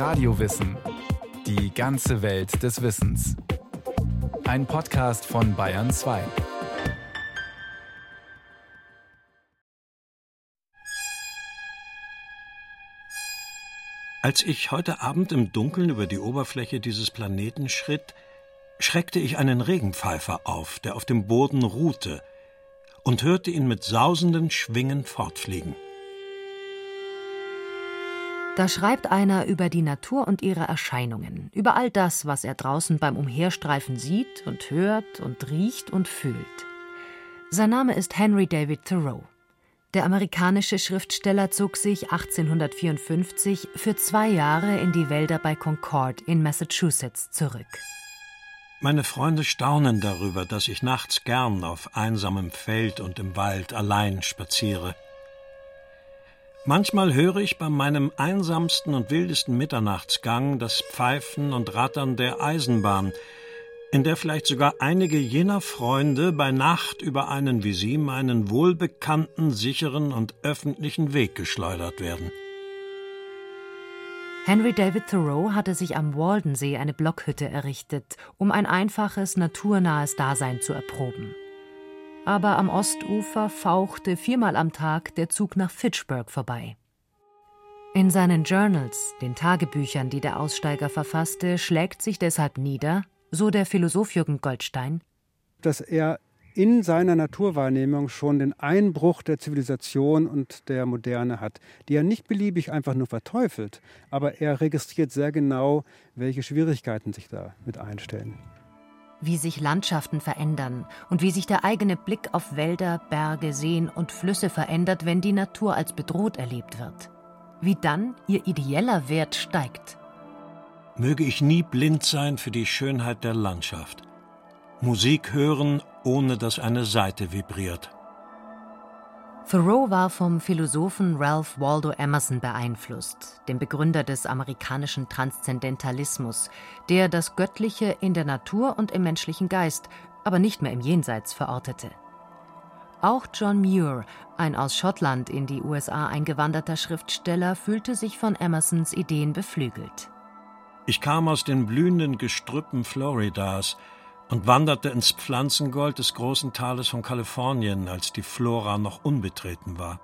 Radiowissen. Die ganze Welt des Wissens. Ein Podcast von Bayern 2. Als ich heute Abend im Dunkeln über die Oberfläche dieses Planeten schritt, schreckte ich einen Regenpfeifer auf, der auf dem Boden ruhte, und hörte ihn mit sausenden Schwingen fortfliegen. Da schreibt einer über die Natur und ihre Erscheinungen, über all das, was er draußen beim Umherstreifen sieht und hört und riecht und fühlt. Sein Name ist Henry David Thoreau. Der amerikanische Schriftsteller zog sich 1854 für zwei Jahre in die Wälder bei Concord in Massachusetts zurück. Meine Freunde staunen darüber, dass ich nachts gern auf einsamem Feld und im Wald allein spaziere. Manchmal höre ich bei meinem einsamsten und wildesten Mitternachtsgang das Pfeifen und Rattern der Eisenbahn, in der vielleicht sogar einige jener Freunde bei Nacht über einen wie Sie meinen wohlbekannten, sicheren und öffentlichen Weg geschleudert werden. Henry David Thoreau hatte sich am Waldensee eine Blockhütte errichtet, um ein einfaches, naturnahes Dasein zu erproben. Aber am Ostufer fauchte viermal am Tag der Zug nach Fitchburg vorbei. In seinen Journals, den Tagebüchern, die der Aussteiger verfasste, schlägt sich deshalb nieder, so der Philosoph Jürgen Goldstein, dass er in seiner Naturwahrnehmung schon den Einbruch der Zivilisation und der Moderne hat, die er nicht beliebig einfach nur verteufelt, aber er registriert sehr genau, welche Schwierigkeiten sich da mit einstellen. Wie sich Landschaften verändern und wie sich der eigene Blick auf Wälder, Berge, Seen und Flüsse verändert, wenn die Natur als bedroht erlebt wird. Wie dann ihr ideeller Wert steigt. Möge ich nie blind sein für die Schönheit der Landschaft. Musik hören, ohne dass eine Saite vibriert. Thoreau war vom Philosophen Ralph Waldo Emerson beeinflusst, dem Begründer des amerikanischen Transzendentalismus, der das Göttliche in der Natur und im menschlichen Geist, aber nicht mehr im Jenseits verortete. Auch John Muir, ein aus Schottland in die USA eingewanderter Schriftsteller, fühlte sich von Emersons Ideen beflügelt. Ich kam aus den blühenden Gestrüppen Floridas und wanderte ins Pflanzengold des großen Tales von Kalifornien, als die Flora noch unbetreten war.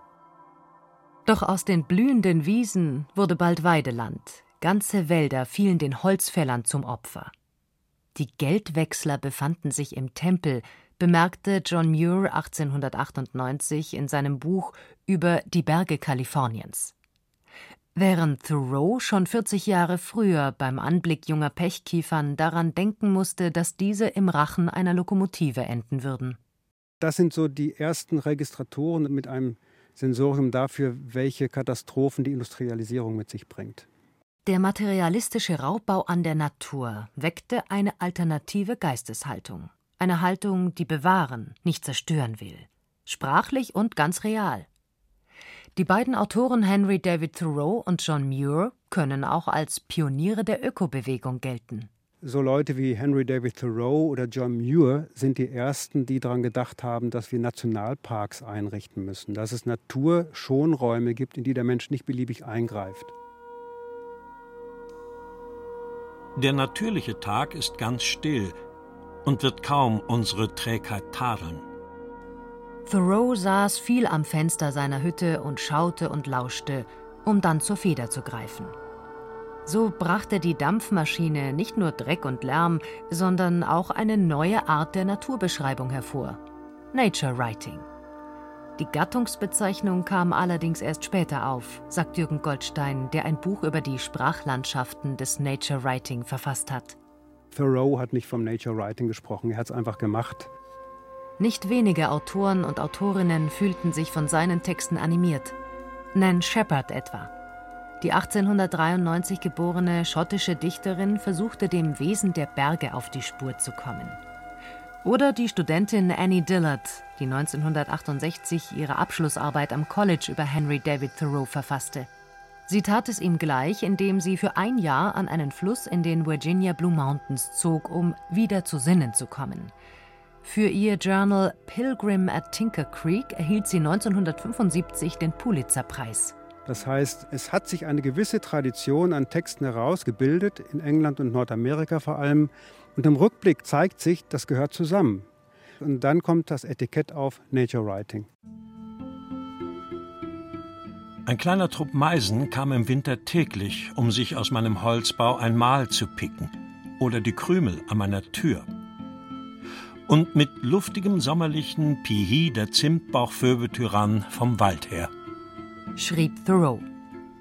Doch aus den blühenden Wiesen wurde bald Weideland. Ganze Wälder fielen den Holzfällern zum Opfer. Die Geldwechsler befanden sich im Tempel, bemerkte John Muir 1898 in seinem Buch über die Berge Kaliforniens. Während Thoreau schon 40 Jahre früher beim Anblick junger Pechkiefern daran denken musste, dass diese im Rachen einer Lokomotive enden würden. Das sind so die ersten Registratoren mit einem Sensorium dafür, welche Katastrophen die Industrialisierung mit sich bringt. Der materialistische Raubbau an der Natur weckte eine alternative Geisteshaltung. Eine Haltung, die bewahren, nicht zerstören will. Sprachlich und ganz real. Die beiden Autoren Henry David Thoreau und John Muir können auch als Pioniere der Ökobewegung gelten. So Leute wie Henry David Thoreau oder John Muir sind die ersten, die daran gedacht haben, dass wir Nationalparks einrichten müssen, dass es Naturschonräume gibt, in die der Mensch nicht beliebig eingreift. Der natürliche Tag ist ganz still und wird kaum unsere Trägheit tadeln. Thoreau saß viel am Fenster seiner Hütte und schaute und lauschte, um dann zur Feder zu greifen. So brachte die Dampfmaschine nicht nur Dreck und Lärm, sondern auch eine neue Art der Naturbeschreibung hervor. Nature Writing. Die Gattungsbezeichnung kam allerdings erst später auf, sagt Jürgen Goldstein, der ein Buch über die Sprachlandschaften des Nature Writing verfasst hat. Thoreau hat nicht vom Nature Writing gesprochen, er hat es einfach gemacht. Nicht wenige Autoren und Autorinnen fühlten sich von seinen Texten animiert. Nan Shepard etwa. Die 1893 geborene schottische Dichterin versuchte dem Wesen der Berge auf die Spur zu kommen. Oder die Studentin Annie Dillard, die 1968 ihre Abschlussarbeit am College über Henry David Thoreau verfasste. Sie tat es ihm gleich, indem sie für ein Jahr an einen Fluss in den Virginia Blue Mountains zog, um wieder zu Sinnen zu kommen. Für ihr Journal Pilgrim at Tinker Creek erhielt sie 1975 den Pulitzerpreis. Das heißt, es hat sich eine gewisse Tradition an Texten herausgebildet, in England und Nordamerika vor allem. Und im Rückblick zeigt sich, das gehört zusammen. Und dann kommt das Etikett auf Nature Writing. Ein kleiner Trupp Meisen kam im Winter täglich, um sich aus meinem Holzbau ein Mahl zu picken oder die Krümel an meiner Tür. Und mit luftigem sommerlichen Pihi der Zimtbauchvöbeltyrann vom Wald her. Schrieb Thoreau.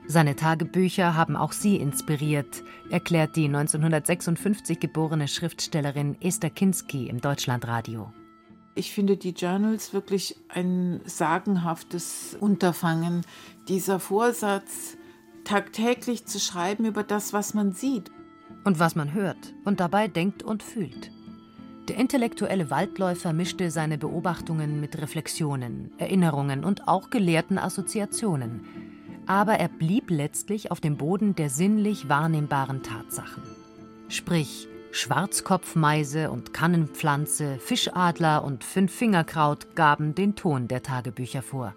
Seine Tagebücher haben auch sie inspiriert, erklärt die 1956 geborene Schriftstellerin Esther Kinski im Deutschlandradio. Ich finde die Journals wirklich ein sagenhaftes Unterfangen. Dieser Vorsatz, tagtäglich zu schreiben über das, was man sieht. Und was man hört und dabei denkt und fühlt. Der intellektuelle Waldläufer mischte seine Beobachtungen mit Reflexionen, Erinnerungen und auch gelehrten Assoziationen. Aber er blieb letztlich auf dem Boden der sinnlich wahrnehmbaren Tatsachen. Sprich, Schwarzkopfmeise und Kannenpflanze, Fischadler und Fünffingerkraut gaben den Ton der Tagebücher vor.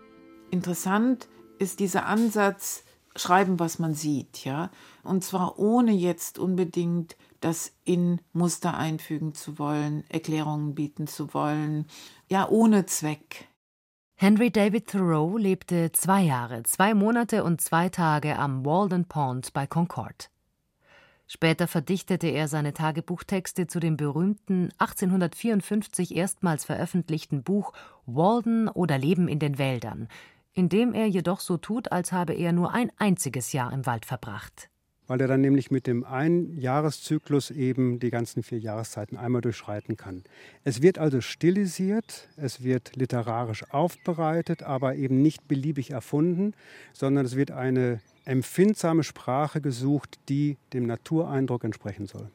Interessant ist dieser Ansatz, schreiben, was man sieht, ja, und zwar ohne jetzt unbedingt das in Muster einfügen zu wollen, Erklärungen bieten zu wollen, ja, ohne Zweck. Henry David Thoreau lebte zwei Jahre, zwei Monate und zwei Tage am Walden Pond bei Concord. Später verdichtete er seine Tagebuchtexte zu dem berühmten 1854 erstmals veröffentlichten Buch Walden oder Leben in den Wäldern, in dem er jedoch so tut, als habe er nur ein einziges Jahr im Wald verbracht. Weil er dann nämlich mit dem Einjahreszyklus eben die ganzen vier Jahreszeiten einmal durchschreiten kann. Es wird also stilisiert, es wird literarisch aufbereitet, aber eben nicht beliebig erfunden, sondern es wird eine empfindsame Sprache gesucht, die dem Natureindruck entsprechen soll.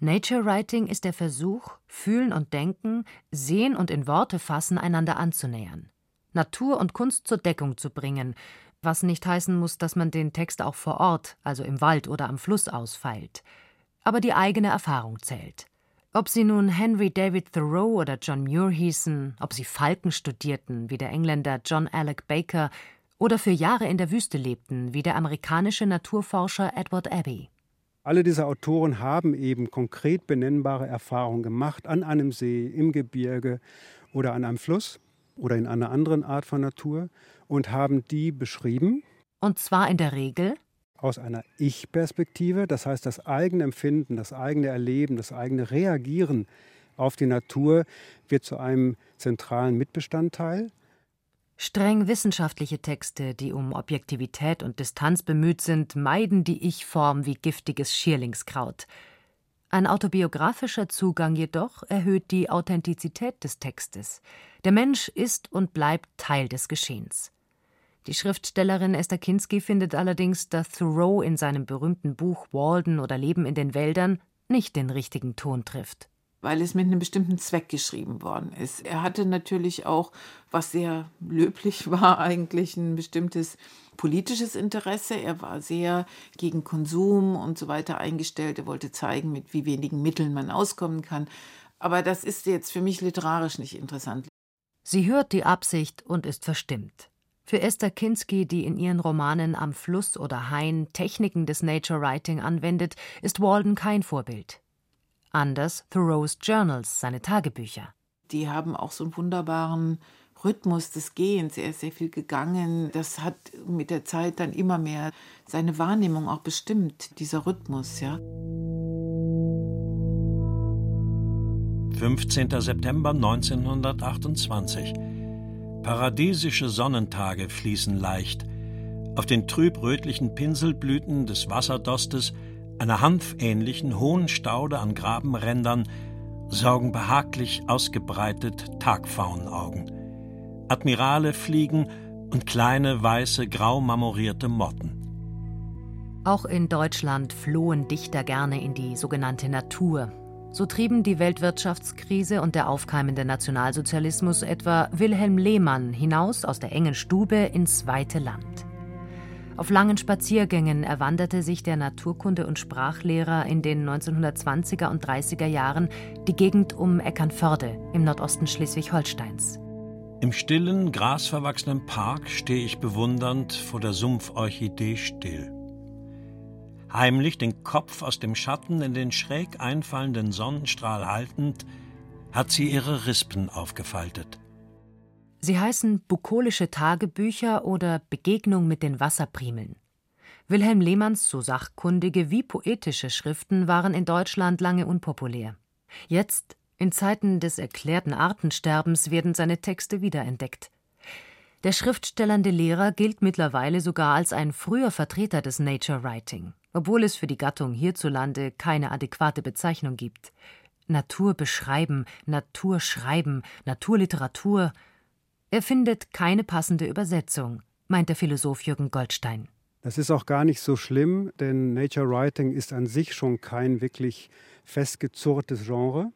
Nature Writing ist der Versuch, Fühlen und Denken, Sehen und in Worte fassen einander anzunähern, Natur und Kunst zur Deckung zu bringen, was nicht heißen muss, dass man den Text auch vor Ort, also im Wald oder am Fluss ausfeilt. Aber die eigene Erfahrung zählt. Ob sie nun Henry David Thoreau oder John Muir hießen, ob sie Falken studierten, wie der Engländer John Alec Baker, oder für Jahre in der Wüste lebten, wie der amerikanische Naturforscher Edward Abbey. Alle diese Autoren haben eben konkret benennbare Erfahrungen gemacht an einem See, im Gebirge oder an einem Fluss oder in einer anderen Art von Natur und haben die beschrieben. Und zwar in der Regel aus einer Ich-Perspektive, das heißt das eigene Empfinden, das eigene Erleben, das eigene Reagieren auf die Natur wird zu einem zentralen Mitbestandteil. Streng wissenschaftliche Texte, die um Objektivität und Distanz bemüht sind, meiden die Ich-Form wie giftiges Schierlingskraut. Ein autobiografischer Zugang jedoch erhöht die Authentizität des Textes. Der Mensch ist und bleibt Teil des Geschehens. Die Schriftstellerin Esther Kinski findet allerdings, dass Thoreau in seinem berühmten Buch Walden oder Leben in den Wäldern nicht den richtigen Ton trifft weil es mit einem bestimmten Zweck geschrieben worden ist. Er hatte natürlich auch, was sehr löblich war, eigentlich ein bestimmtes politisches Interesse. Er war sehr gegen Konsum und so weiter eingestellt. Er wollte zeigen, mit wie wenigen Mitteln man auskommen kann. Aber das ist jetzt für mich literarisch nicht interessant. Sie hört die Absicht und ist verstimmt. Für Esther Kinski, die in ihren Romanen am Fluss oder Hain Techniken des Nature Writing anwendet, ist Walden kein Vorbild. Anders Thoreaus Journals, seine Tagebücher. Die haben auch so einen wunderbaren Rhythmus des Gehens. Er ist sehr viel gegangen. Das hat mit der Zeit dann immer mehr seine Wahrnehmung auch bestimmt, dieser Rhythmus, ja. 15. September 1928. Paradiesische Sonnentage fließen leicht. Auf den trüb-rötlichen Pinselblüten des Wasserdostes einer hanfähnlichen hohen Staude an Grabenrändern saugen behaglich ausgebreitet Tagpfauenaugen. Admirale fliegen und kleine weiße grau marmorierte Motten. Auch in Deutschland flohen Dichter gerne in die sogenannte Natur. So trieben die Weltwirtschaftskrise und der aufkeimende Nationalsozialismus etwa Wilhelm Lehmann hinaus aus der engen Stube ins weite Land. Auf langen Spaziergängen erwanderte sich der Naturkunde- und Sprachlehrer in den 1920er und 30er Jahren die Gegend um Eckernförde im Nordosten Schleswig-Holsteins. Im stillen, grasverwachsenen Park stehe ich bewundernd vor der Sumpforchidee still. Heimlich den Kopf aus dem Schatten in den schräg einfallenden Sonnenstrahl haltend, hat sie ihre Rispen aufgefaltet. Sie heißen bukolische Tagebücher oder Begegnung mit den Wasserprimeln. Wilhelm Lehmanns so sachkundige wie poetische Schriften waren in Deutschland lange unpopulär. Jetzt, in Zeiten des erklärten Artensterbens, werden seine Texte wiederentdeckt. Der schriftstellernde Lehrer gilt mittlerweile sogar als ein früher Vertreter des Nature Writing, obwohl es für die Gattung hierzulande keine adäquate Bezeichnung gibt. Natur beschreiben, Natur schreiben, Naturliteratur, er findet keine passende Übersetzung, meint der Philosoph Jürgen Goldstein. Das ist auch gar nicht so schlimm, denn Nature Writing ist an sich schon kein wirklich festgezurrtes Genre.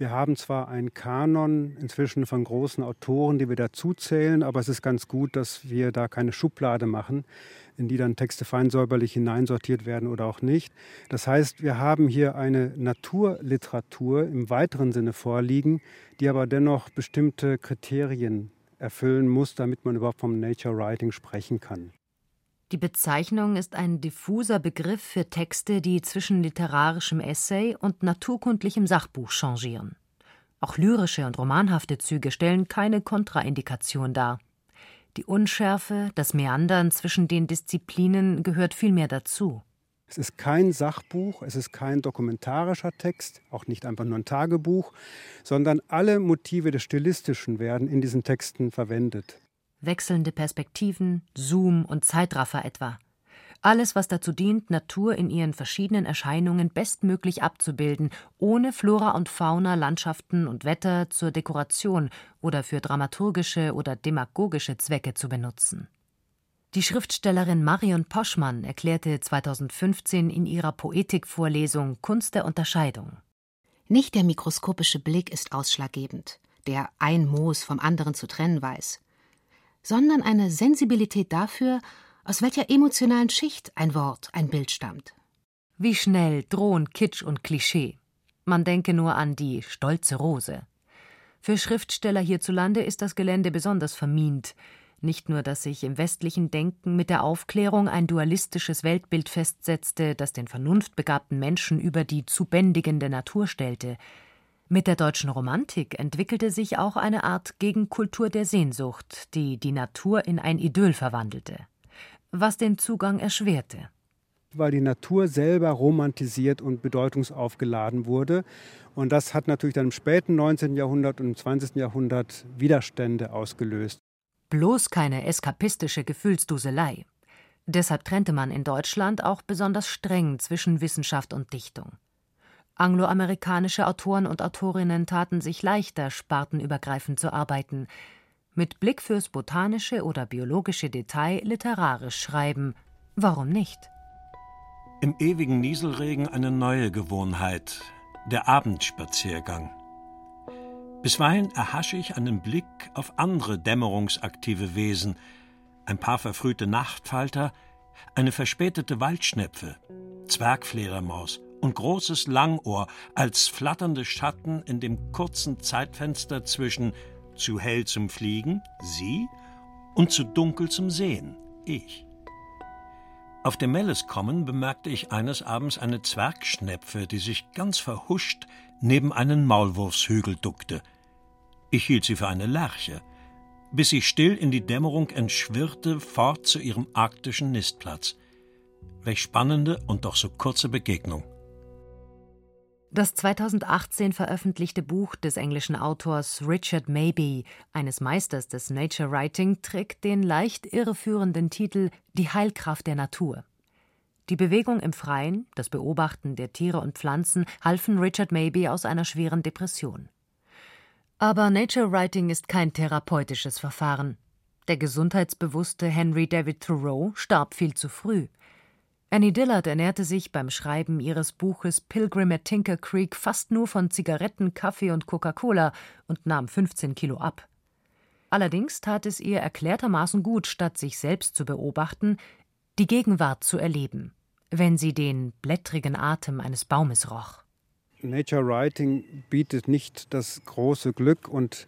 Wir haben zwar einen Kanon inzwischen von großen Autoren, die wir dazuzählen, aber es ist ganz gut, dass wir da keine Schublade machen, in die dann Texte feinsäuberlich hineinsortiert werden oder auch nicht. Das heißt, wir haben hier eine Naturliteratur im weiteren Sinne vorliegen, die aber dennoch bestimmte Kriterien erfüllen muss, damit man überhaupt vom Nature Writing sprechen kann. Die Bezeichnung ist ein diffuser Begriff für Texte, die zwischen literarischem Essay und naturkundlichem Sachbuch changieren. Auch lyrische und romanhafte Züge stellen keine Kontraindikation dar. Die Unschärfe, das Meandern zwischen den Disziplinen gehört vielmehr dazu. Es ist kein Sachbuch, es ist kein dokumentarischer Text, auch nicht einfach nur ein Tagebuch, sondern alle Motive des Stilistischen werden in diesen Texten verwendet. Wechselnde Perspektiven, Zoom und Zeitraffer etwa. Alles, was dazu dient, Natur in ihren verschiedenen Erscheinungen bestmöglich abzubilden, ohne Flora und Fauna, Landschaften und Wetter zur Dekoration oder für dramaturgische oder demagogische Zwecke zu benutzen. Die Schriftstellerin Marion Poschmann erklärte 2015 in ihrer Poetikvorlesung Kunst der Unterscheidung. Nicht der mikroskopische Blick ist ausschlaggebend, der ein Moos vom anderen zu trennen weiß, sondern eine Sensibilität dafür, aus welcher emotionalen Schicht ein Wort, ein Bild stammt. Wie schnell drohen Kitsch und Klischee. Man denke nur an die stolze Rose. Für Schriftsteller hierzulande ist das Gelände besonders vermint, nicht nur, dass sich im westlichen Denken mit der Aufklärung ein dualistisches Weltbild festsetzte, das den vernunftbegabten Menschen über die zu bändigende Natur stellte. Mit der deutschen Romantik entwickelte sich auch eine Art Gegenkultur der Sehnsucht, die die Natur in ein Idyll verwandelte, was den Zugang erschwerte weil die Natur selber romantisiert und bedeutungsaufgeladen wurde. Und das hat natürlich dann im späten 19. Jahrhundert und im 20. Jahrhundert Widerstände ausgelöst. Bloß keine eskapistische Gefühlsduselei. Deshalb trennte man in Deutschland auch besonders streng zwischen Wissenschaft und Dichtung. Angloamerikanische Autoren und Autorinnen taten sich leichter, spartenübergreifend zu arbeiten, mit Blick fürs botanische oder biologische Detail literarisch schreiben. Warum nicht? Im ewigen Nieselregen eine neue Gewohnheit, der Abendspaziergang. Bisweilen erhasche ich einen Blick auf andere dämmerungsaktive Wesen, ein paar verfrühte Nachtfalter, eine verspätete Waldschnepfe, Zwergfledermaus und großes Langohr als flatternde Schatten in dem kurzen Zeitfenster zwischen zu hell zum Fliegen, sie, und zu dunkel zum Sehen, ich. Auf dem Melles kommen bemerkte ich eines Abends eine Zwergschnepfe, die sich ganz verhuscht neben einen Maulwurfshügel duckte. Ich hielt sie für eine Lerche, bis sie still in die Dämmerung entschwirrte, fort zu ihrem arktischen Nistplatz. Welch spannende und doch so kurze Begegnung. Das 2018 veröffentlichte Buch des englischen Autors Richard Maybe, eines Meisters des Nature Writing, trägt den leicht irreführenden Titel Die Heilkraft der Natur. Die Bewegung im Freien, das Beobachten der Tiere und Pflanzen halfen Richard Maybe aus einer schweren Depression. Aber Nature Writing ist kein therapeutisches Verfahren. Der gesundheitsbewusste Henry David Thoreau starb viel zu früh. Annie Dillard ernährte sich beim Schreiben ihres Buches Pilgrim at Tinker Creek fast nur von Zigaretten, Kaffee und Coca-Cola und nahm 15 Kilo ab. Allerdings tat es ihr erklärtermaßen gut, statt sich selbst zu beobachten, die Gegenwart zu erleben wenn sie den blättrigen Atem eines Baumes roch. Nature Writing bietet nicht das große Glück und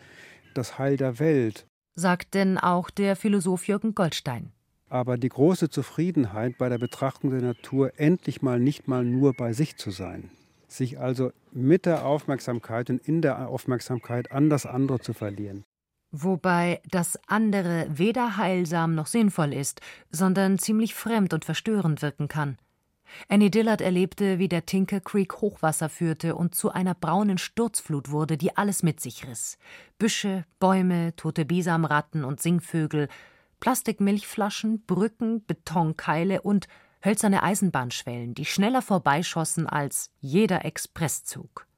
das Heil der Welt. sagt denn auch der Philosoph Jürgen Goldstein. Aber die große Zufriedenheit bei der Betrachtung der Natur, endlich mal nicht mal nur bei sich zu sein, sich also mit der Aufmerksamkeit und in der Aufmerksamkeit an das andere zu verlieren. Wobei das andere weder heilsam noch sinnvoll ist, sondern ziemlich fremd und verstörend wirken kann. Annie Dillard erlebte, wie der Tinker Creek Hochwasser führte und zu einer braunen Sturzflut wurde, die alles mit sich riss. Büsche, Bäume, tote Bisamratten und Singvögel, Plastikmilchflaschen, Brücken, Betonkeile und hölzerne Eisenbahnschwellen, die schneller vorbeischossen als jeder Expresszug.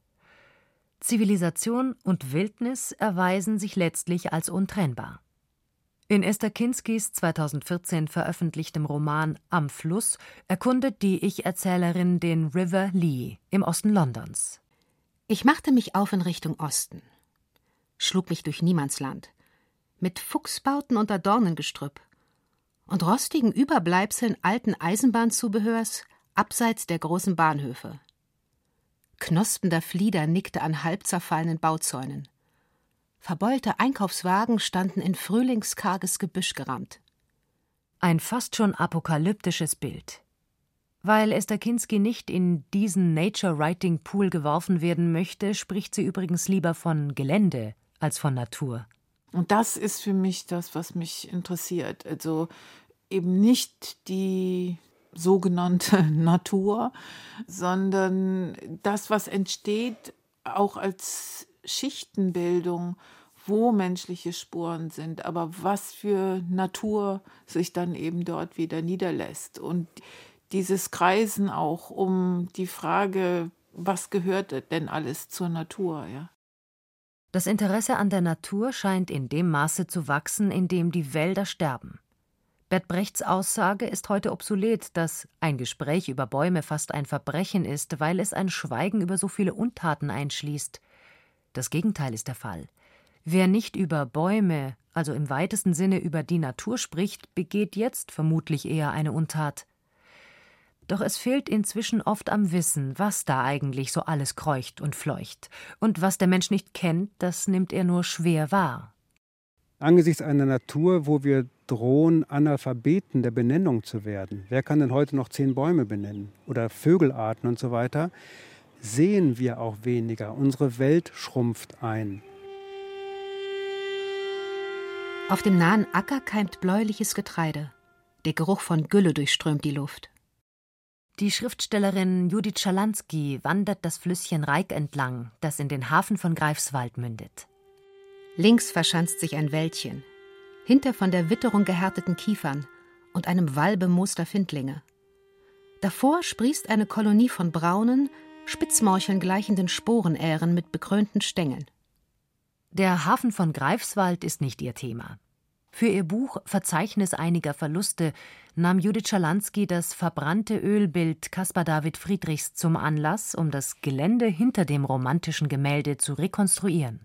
Zivilisation und Wildnis erweisen sich letztlich als untrennbar. In Esther Kinskis 2014 veröffentlichtem Roman Am Fluss erkundet die Ich-Erzählerin den River Lee im Osten Londons. Ich machte mich auf in Richtung Osten, schlug mich durch Niemandsland, mit Fuchsbauten unter Dornengestrüpp und rostigen Überbleibseln alten Eisenbahnzubehörs abseits der großen Bahnhöfe. Knospender Flieder nickte an halb zerfallenen Bauzäunen. Verbeulte Einkaufswagen standen in frühlingskarges Gebüsch gerammt. Ein fast schon apokalyptisches Bild. Weil Esther Kinski nicht in diesen Nature Writing Pool geworfen werden möchte, spricht sie übrigens lieber von Gelände als von Natur. Und das ist für mich das, was mich interessiert. Also eben nicht die sogenannte Natur, sondern das, was entsteht, auch als Schichtenbildung, wo menschliche Spuren sind, aber was für Natur sich dann eben dort wieder niederlässt. Und dieses Kreisen auch um die Frage, was gehört denn alles zur Natur, ja. Das Interesse an der Natur scheint in dem Maße zu wachsen, in dem die Wälder sterben. Bert Brechts Aussage ist heute obsolet, dass ein Gespräch über Bäume fast ein Verbrechen ist, weil es ein Schweigen über so viele Untaten einschließt. Das Gegenteil ist der Fall. Wer nicht über Bäume, also im weitesten Sinne über die Natur spricht, begeht jetzt vermutlich eher eine Untat. Doch es fehlt inzwischen oft am Wissen, was da eigentlich so alles kreucht und fleucht. Und was der Mensch nicht kennt, das nimmt er nur schwer wahr. Angesichts einer Natur, wo wir drohen, Analphabeten der Benennung zu werden, wer kann denn heute noch zehn Bäume benennen oder Vögelarten und so weiter, sehen wir auch weniger. Unsere Welt schrumpft ein. Auf dem nahen Acker keimt bläuliches Getreide. Der Geruch von Gülle durchströmt die Luft. Die Schriftstellerin Judith Schalansky wandert das Flüsschen Reik entlang, das in den Hafen von Greifswald mündet. Links verschanzt sich ein Wäldchen, hinter von der Witterung gehärteten Kiefern und einem Wall bemooster Findlinge. Davor sprießt eine Kolonie von braunen, Spitzmorcheln gleichenden Sporenähren mit bekrönten Stängeln. Der Hafen von Greifswald ist nicht ihr Thema. Für ihr Buch Verzeichnis einiger Verluste nahm Judith Schalansky das verbrannte Ölbild Caspar David Friedrichs zum Anlass, um das Gelände hinter dem romantischen Gemälde zu rekonstruieren.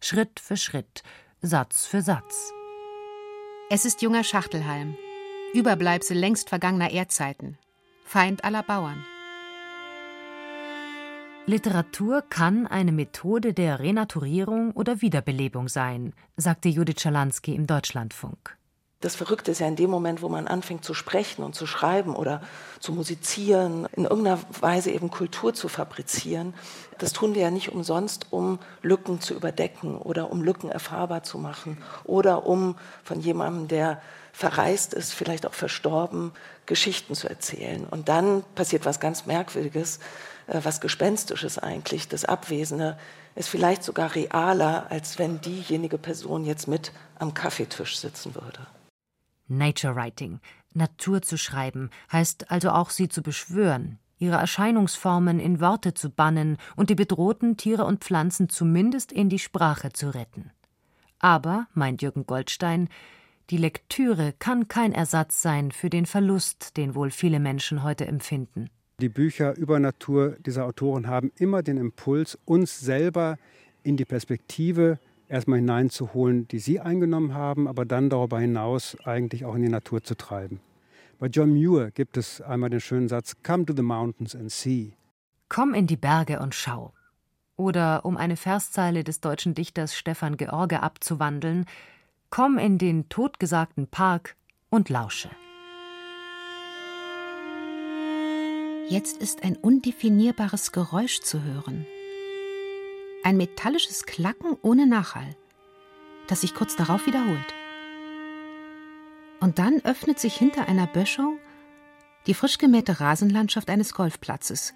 Schritt für Schritt, Satz für Satz. Es ist junger Schachtelhalm, Überbleibsel längst vergangener Erdzeiten, Feind aller Bauern. Literatur kann eine Methode der Renaturierung oder Wiederbelebung sein, sagte Judith Schalansky im Deutschlandfunk. Das Verrückte ist ja in dem Moment, wo man anfängt zu sprechen und zu schreiben oder zu musizieren, in irgendeiner Weise eben Kultur zu fabrizieren. Das tun wir ja nicht umsonst, um Lücken zu überdecken oder um Lücken erfahrbar zu machen oder um von jemandem, der verreist ist, vielleicht auch verstorben, Geschichten zu erzählen. Und dann passiert was ganz Merkwürdiges. Äh, was Gespenstisches eigentlich. Das Abwesende ist vielleicht sogar realer, als wenn diejenige Person jetzt mit am Kaffeetisch sitzen würde. Nature Writing, Natur zu schreiben, heißt also auch sie zu beschwören, ihre Erscheinungsformen in Worte zu bannen und die bedrohten Tiere und Pflanzen zumindest in die Sprache zu retten. Aber, meint Jürgen Goldstein, die Lektüre kann kein Ersatz sein für den Verlust, den wohl viele Menschen heute empfinden. Die Bücher über Natur dieser Autoren haben immer den Impuls, uns selber in die Perspektive erstmal hineinzuholen, die sie eingenommen haben, aber dann darüber hinaus eigentlich auch in die Natur zu treiben. Bei John Muir gibt es einmal den schönen Satz, Come to the mountains and see. Komm in die Berge und schau. Oder um eine Verszeile des deutschen Dichters Stefan George abzuwandeln, Komm in den totgesagten Park und lausche. Jetzt ist ein undefinierbares Geräusch zu hören. Ein metallisches Klacken ohne Nachhall, das sich kurz darauf wiederholt. Und dann öffnet sich hinter einer Böschung die frisch gemähte Rasenlandschaft eines Golfplatzes,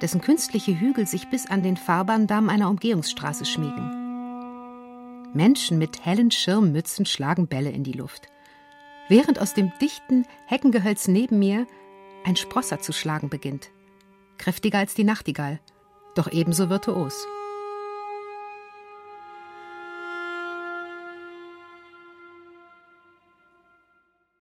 dessen künstliche Hügel sich bis an den Fahrbahndamm einer Umgehungsstraße schmiegen. Menschen mit hellen Schirmmützen schlagen Bälle in die Luft, während aus dem dichten Heckengehölz neben mir ein Sprosser zu schlagen beginnt. Kräftiger als die Nachtigall, doch ebenso virtuos.